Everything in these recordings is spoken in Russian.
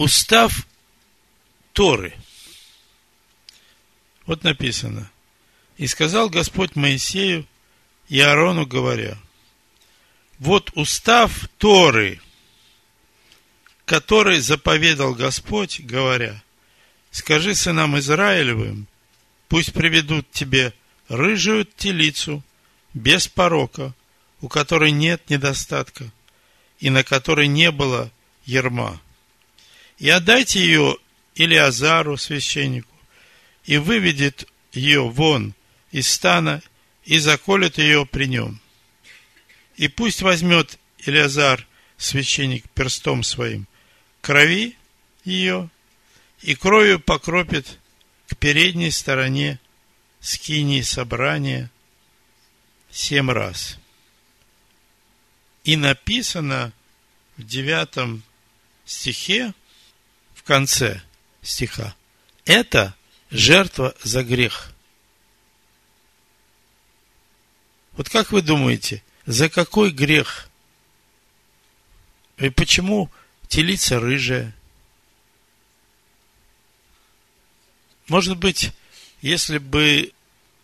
устав Торы. Вот написано. И сказал Господь Моисею и Аарону, говоря, вот устав Торы, который заповедал Господь, говоря, скажи сынам Израилевым, пусть приведут тебе рыжую телицу без порока, у которой нет недостатка, и на которой не было ерма. И отдайте ее Илиазару, священнику, и выведет ее вон из стана и заколет ее при нем. И пусть возьмет Илиазар, священник, перстом своим, крови ее, и кровью покропит к передней стороне скинии собрания семь раз. И написано в девятом стихе, в конце стиха, это жертва за грех. Вот как вы думаете, за какой грех? И почему телица рыжая? Может быть, если бы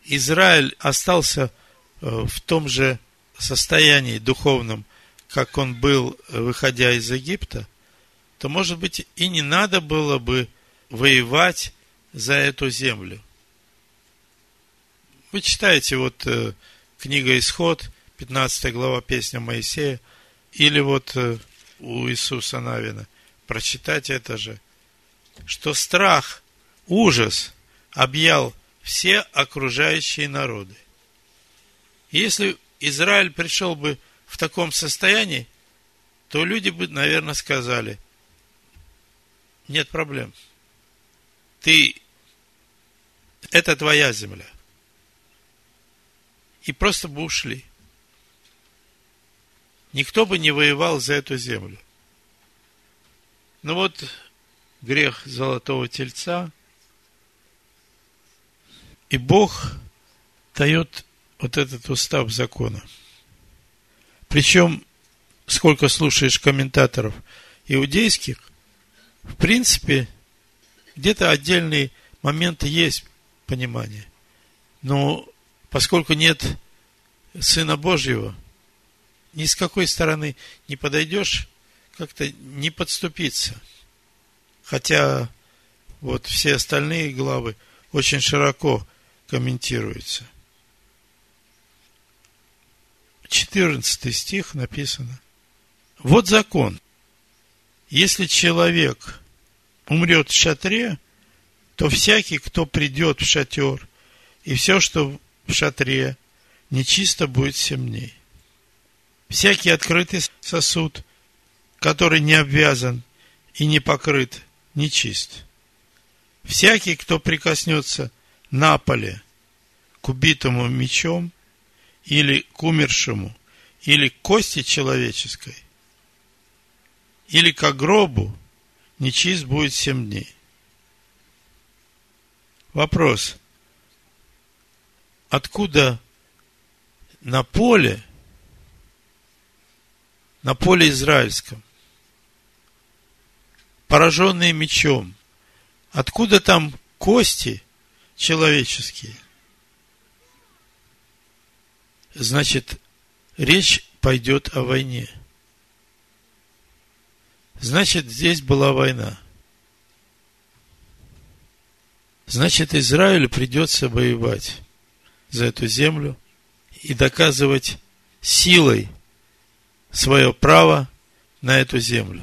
Израиль остался э, в том же состоянии духовном, как он был, э, выходя из Египта, то, может быть, и не надо было бы воевать за эту землю. Вы читаете вот э, книга Исход, 15 глава песня Моисея, или вот э, у Иисуса Навина, прочитать это же, что страх, ужас объял все окружающие народы. Если Израиль пришел бы в таком состоянии, то люди бы, наверное, сказали, нет проблем. Ты, это твоя земля. И просто бы ушли. Никто бы не воевал за эту землю. Но вот грех золотого тельца, и Бог дает вот этот устав закона. Причем, сколько слушаешь комментаторов иудейских, в принципе, где-то отдельные моменты есть понимание. Но поскольку нет Сына Божьего, ни с какой стороны не подойдешь, как-то не подступиться. Хотя вот все остальные главы очень широко комментируются. 14 стих написано. Вот закон. Если человек умрет в шатре, то всякий, кто придет в шатер, и все, что в шатре, нечисто будет семь дней. Всякий открытый сосуд, который не обвязан и не покрыт, нечист. Всякий, кто прикоснется на поле к убитому мечом, или к умершему, или к кости человеческой, или к гробу, нечист будет семь дней. Вопрос. Откуда на поле, на поле израильском, пораженные мечом, откуда там кости человеческие? Значит, речь пойдет о войне. Значит, здесь была война. Значит, Израилю придется воевать за эту землю и доказывать силой свое право на эту землю.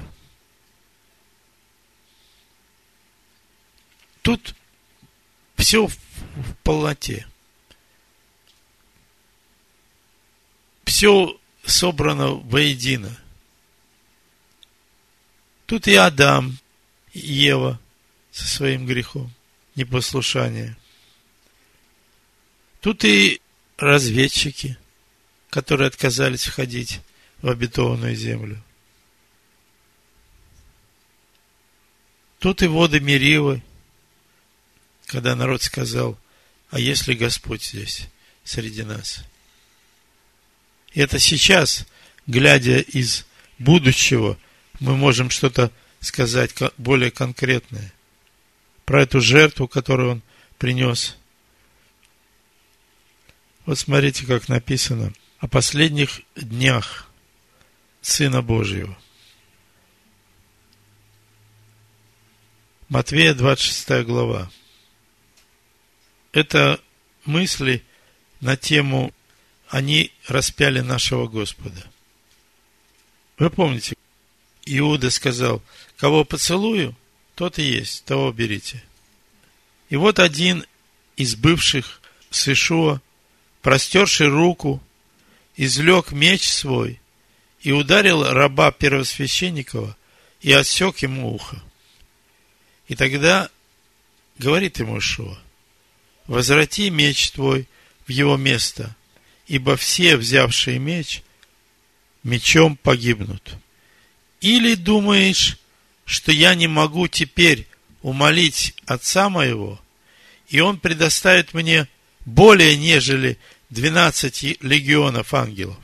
Тут все в полноте. Все собрано воедино. Тут и Адам, и Ева со своим грехом непослушания. Тут и разведчики, которые отказались входить в обетованную землю. Тут и воды Меривы, когда народ сказал, а если Господь здесь, среди нас? И это сейчас, глядя из будущего, мы можем что-то сказать более конкретное. Про эту жертву, которую он принес. Вот смотрите, как написано о последних днях Сына Божьего. Матвея 26 глава. Это мысли на тему «Они распяли нашего Господа». Вы помните, Иуда сказал, кого поцелую, тот и есть, того берите. И вот один из бывших с Ишуа, простерший руку, извлек меч свой и ударил раба первосвященникова и отсек ему ухо. И тогда говорит ему Ишуа, возврати меч твой в его место, ибо все, взявшие меч, мечом погибнут. Или думаешь, что я не могу теперь умолить отца моего, и он предоставит мне более нежели двенадцати легионов ангелов?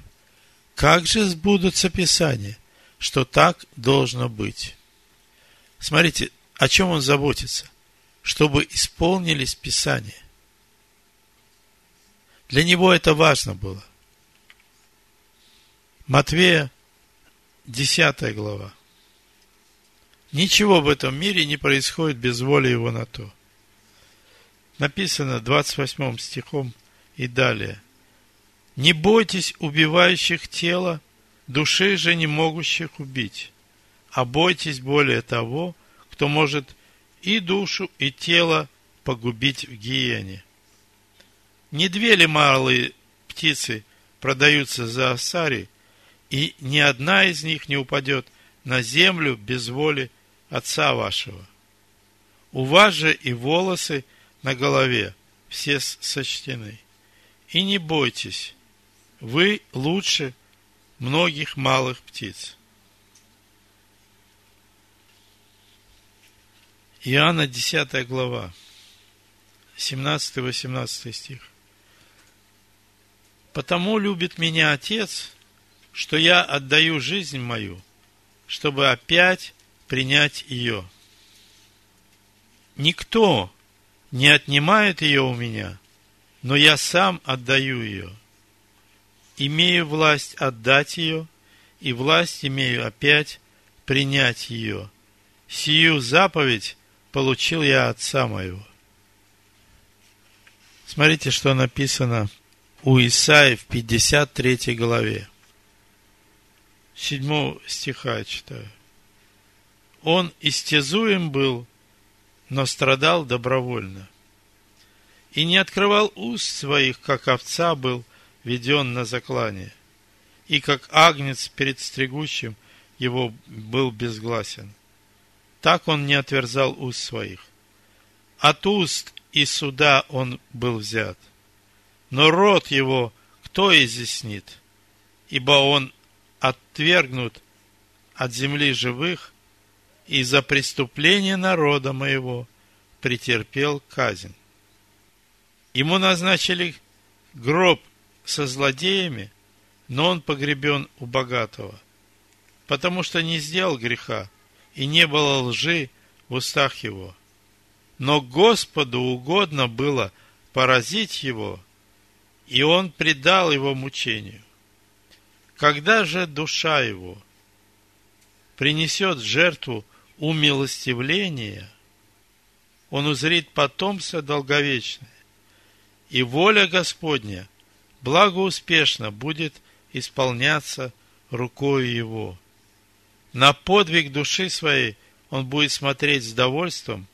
Как же сбудутся Писания, что так должно быть? Смотрите, о чем он заботится? Чтобы исполнились Писания. Для него это важно было. Матвея, 10 глава. Ничего в этом мире не происходит без воли его на то. Написано 28 стихом и далее. Не бойтесь убивающих тело, души же не могущих убить, а бойтесь более того, кто может и душу, и тело погубить в гиене. Не две ли малые птицы продаются за осари, и ни одна из них не упадет на землю без воли Отца вашего. У вас же и волосы на голове все сочтены. И не бойтесь, вы лучше многих малых птиц. Иоанна 10 глава, 17-18 стих. Потому любит меня Отец, что я отдаю жизнь мою, чтобы опять принять ее. Никто не отнимает ее у меня, но я сам отдаю ее. Имею власть отдать ее, и власть имею опять принять ее. Сию заповедь получил я Отца моего. Смотрите, что написано у Исаи в 53 главе. 7 стиха читаю. Он истязуем был, но страдал добровольно. И не открывал уст своих, как овца был веден на заклание. И как агнец перед стригущим его был безгласен так он не отверзал уст своих. От уст и суда он был взят. Но рот его кто изъяснит? Ибо он отвергнут от земли живых, и за преступление народа моего претерпел казнь. Ему назначили гроб со злодеями, но он погребен у богатого, потому что не сделал греха, и не было лжи в устах его. Но Господу угодно было поразить его, и он предал его мучению. Когда же душа его принесет жертву умилостивления, он узрит потомство долговечное, и воля Господня благоуспешно будет исполняться рукой его на подвиг души своей он будет смотреть с довольством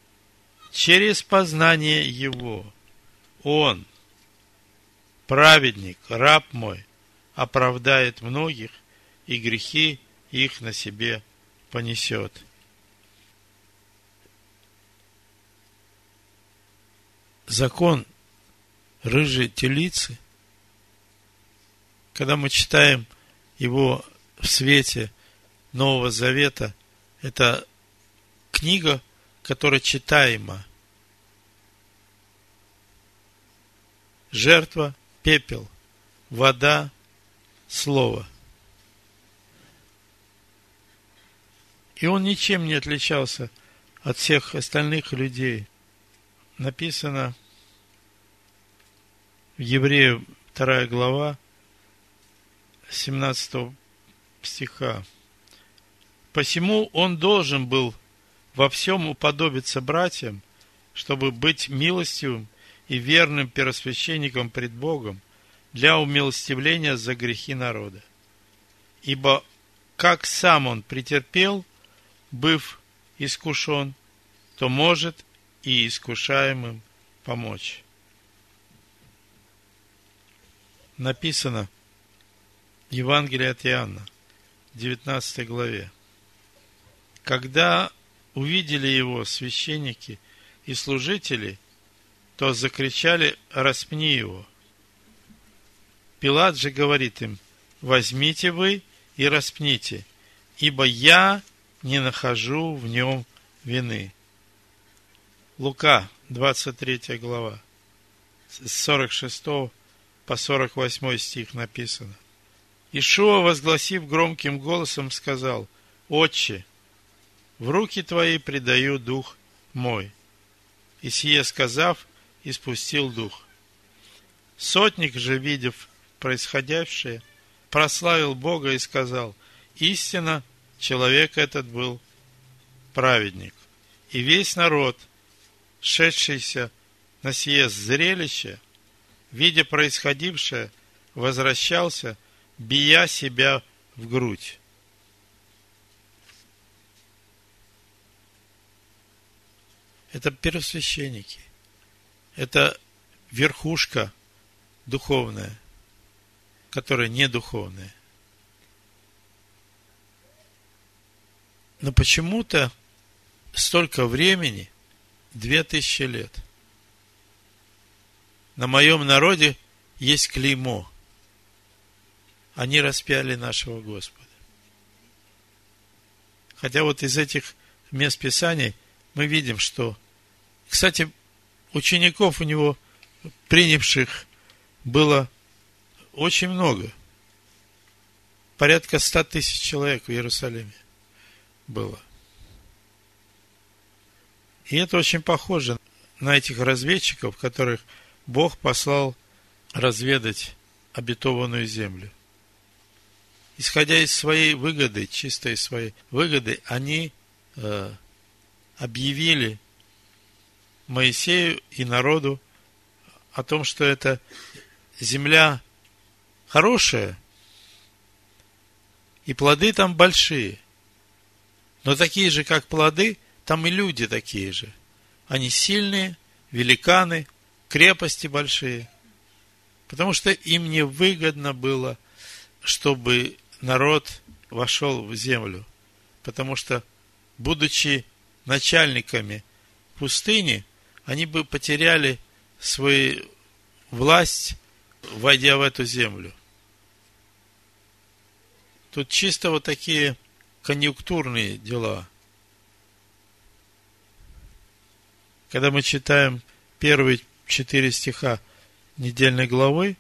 через познание Его. Он, праведник, раб мой, оправдает многих, и грехи их на себе понесет. Закон рыжей телицы, когда мы читаем его в свете Нового Завета – это книга, которая читаема. Жертва, пепел, вода, слово. И он ничем не отличался от всех остальных людей. Написано в Еврею 2 глава 17 стиха. Посему он должен был во всем уподобиться братьям, чтобы быть милостивым и верным первосвященником пред Богом для умилостивления за грехи народа. Ибо как сам он претерпел, быв искушен, то может и искушаемым помочь. Написано Евангелие от Иоанна, 19 главе. Когда увидели его священники и служители, то закричали «Распни его!» Пилат же говорит им, возьмите вы и распните, ибо я не нахожу в нем вины. Лука, 23 глава, с 46 по 48 стих написано. Ишуа, возгласив громким голосом, сказал, «Отче, в руки твои предаю дух мой». И сие сказав, испустил дух. Сотник же, видев происходящее, прославил Бога и сказал, истинно человек этот был праведник. И весь народ, шедшийся на сие зрелище, видя происходившее, возвращался, бия себя в грудь. Это первосвященники. Это верхушка духовная – которые не духовные. Но почему-то столько времени, две тысячи лет, на моем народе есть клеймо. Они распяли нашего Господа. Хотя вот из этих мест Писаний мы видим, что, кстати, учеников у него, принявших, было очень много. Порядка ста тысяч человек в Иерусалиме было. И это очень похоже на этих разведчиков, которых Бог послал разведать обетованную землю. Исходя из своей выгоды, чисто из своей выгоды, они э, объявили Моисею и народу о том, что это земля хорошее, и плоды там большие. Но такие же, как плоды, там и люди такие же. Они сильные, великаны, крепости большие. Потому что им не выгодно было, чтобы народ вошел в землю. Потому что, будучи начальниками пустыни, они бы потеряли свою власть, войдя в эту землю – Тут чисто вот такие конъюнктурные дела. Когда мы читаем первые четыре стиха недельной главы,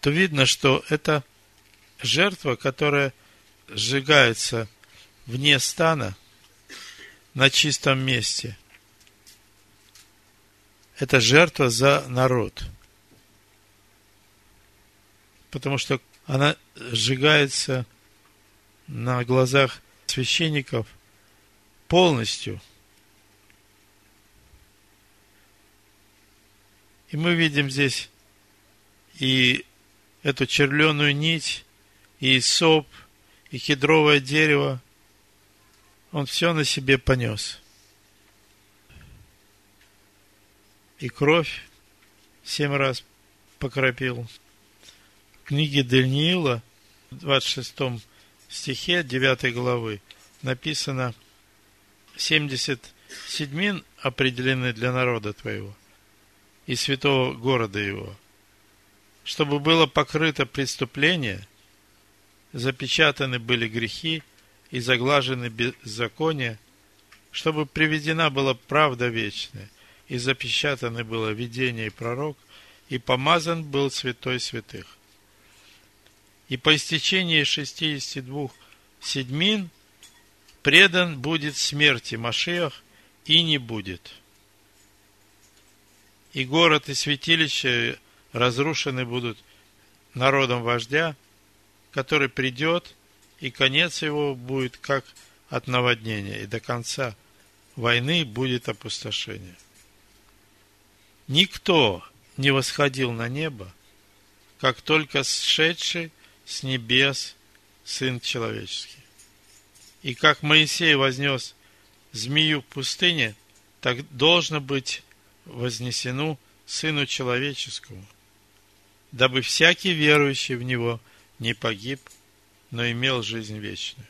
то видно, что это жертва, которая сжигается вне стана на чистом месте. Это жертва за народ. Потому что она сжигается на глазах священников полностью. И мы видим здесь и эту черленую нить, и соп, и кедровое дерево. Он все на себе понес. И кровь семь раз покропил. Книге Даниила, в 26 стихе 9 главы написано 70 седьмин определены для народа твоего и святого города его, чтобы было покрыто преступление, запечатаны были грехи и заглажены беззакония, чтобы приведена была правда вечная, и запечатаны было видение и пророк, и помазан был святой святых. И по истечении 62 седьмин предан будет смерти Машиах и не будет. И город и святилище разрушены будут народом вождя, который придет, и конец его будет как от наводнения, и до конца войны будет опустошение. Никто не восходил на небо, как только сшедший с небес Сын Человеческий. И как Моисей вознес змею в пустыне, так должно быть вознесено Сыну Человеческому, дабы всякий верующий в Него не погиб, но имел жизнь вечную.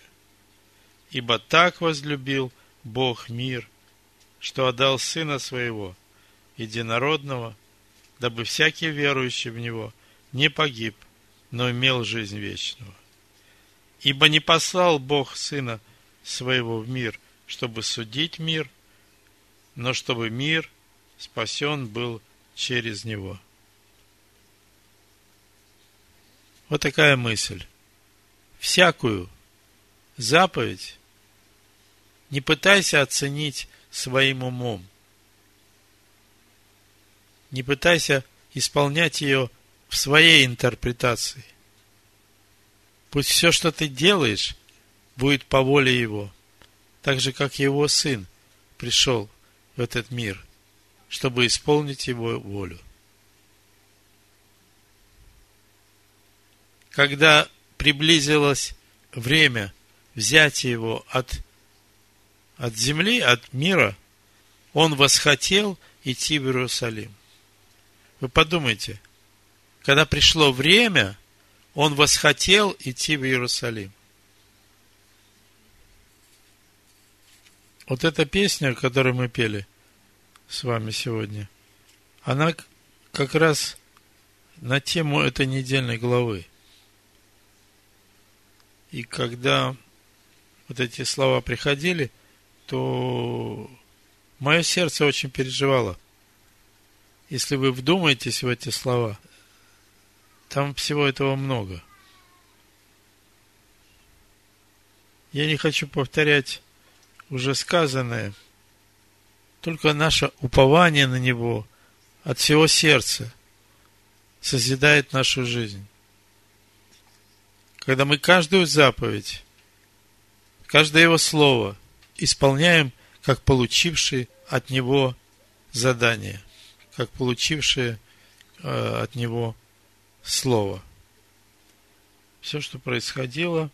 Ибо так возлюбил Бог мир, что отдал Сына Своего, единородного, дабы всякий верующий в Него не погиб, но имел жизнь вечную. Ибо не послал Бог Сына Своего в мир, чтобы судить мир, но чтобы мир спасен был через Него. Вот такая мысль. Всякую заповедь не пытайся оценить своим умом. Не пытайся исполнять ее в своей интерпретации. Пусть все, что ты делаешь, будет по воле Его, так же, как Его Сын пришел в этот мир, чтобы исполнить Его волю. Когда приблизилось время взятия Его от, от земли, от мира, Он восхотел идти в Иерусалим. Вы подумайте, когда пришло время, он восхотел идти в Иерусалим. Вот эта песня, которую мы пели с вами сегодня, она как раз на тему этой недельной главы. И когда вот эти слова приходили, то мое сердце очень переживало. Если вы вдумаетесь в эти слова, там всего этого много. Я не хочу повторять уже сказанное, только наше упование на Него от всего сердца созидает нашу жизнь. Когда мы каждую заповедь, каждое Его слово исполняем, как получившие от Него задание, как получившие э, от Него Слово. Все, что происходило,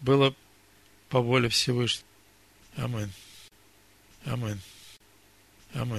было по воле Всевышнего. Амин. Амин. Амин.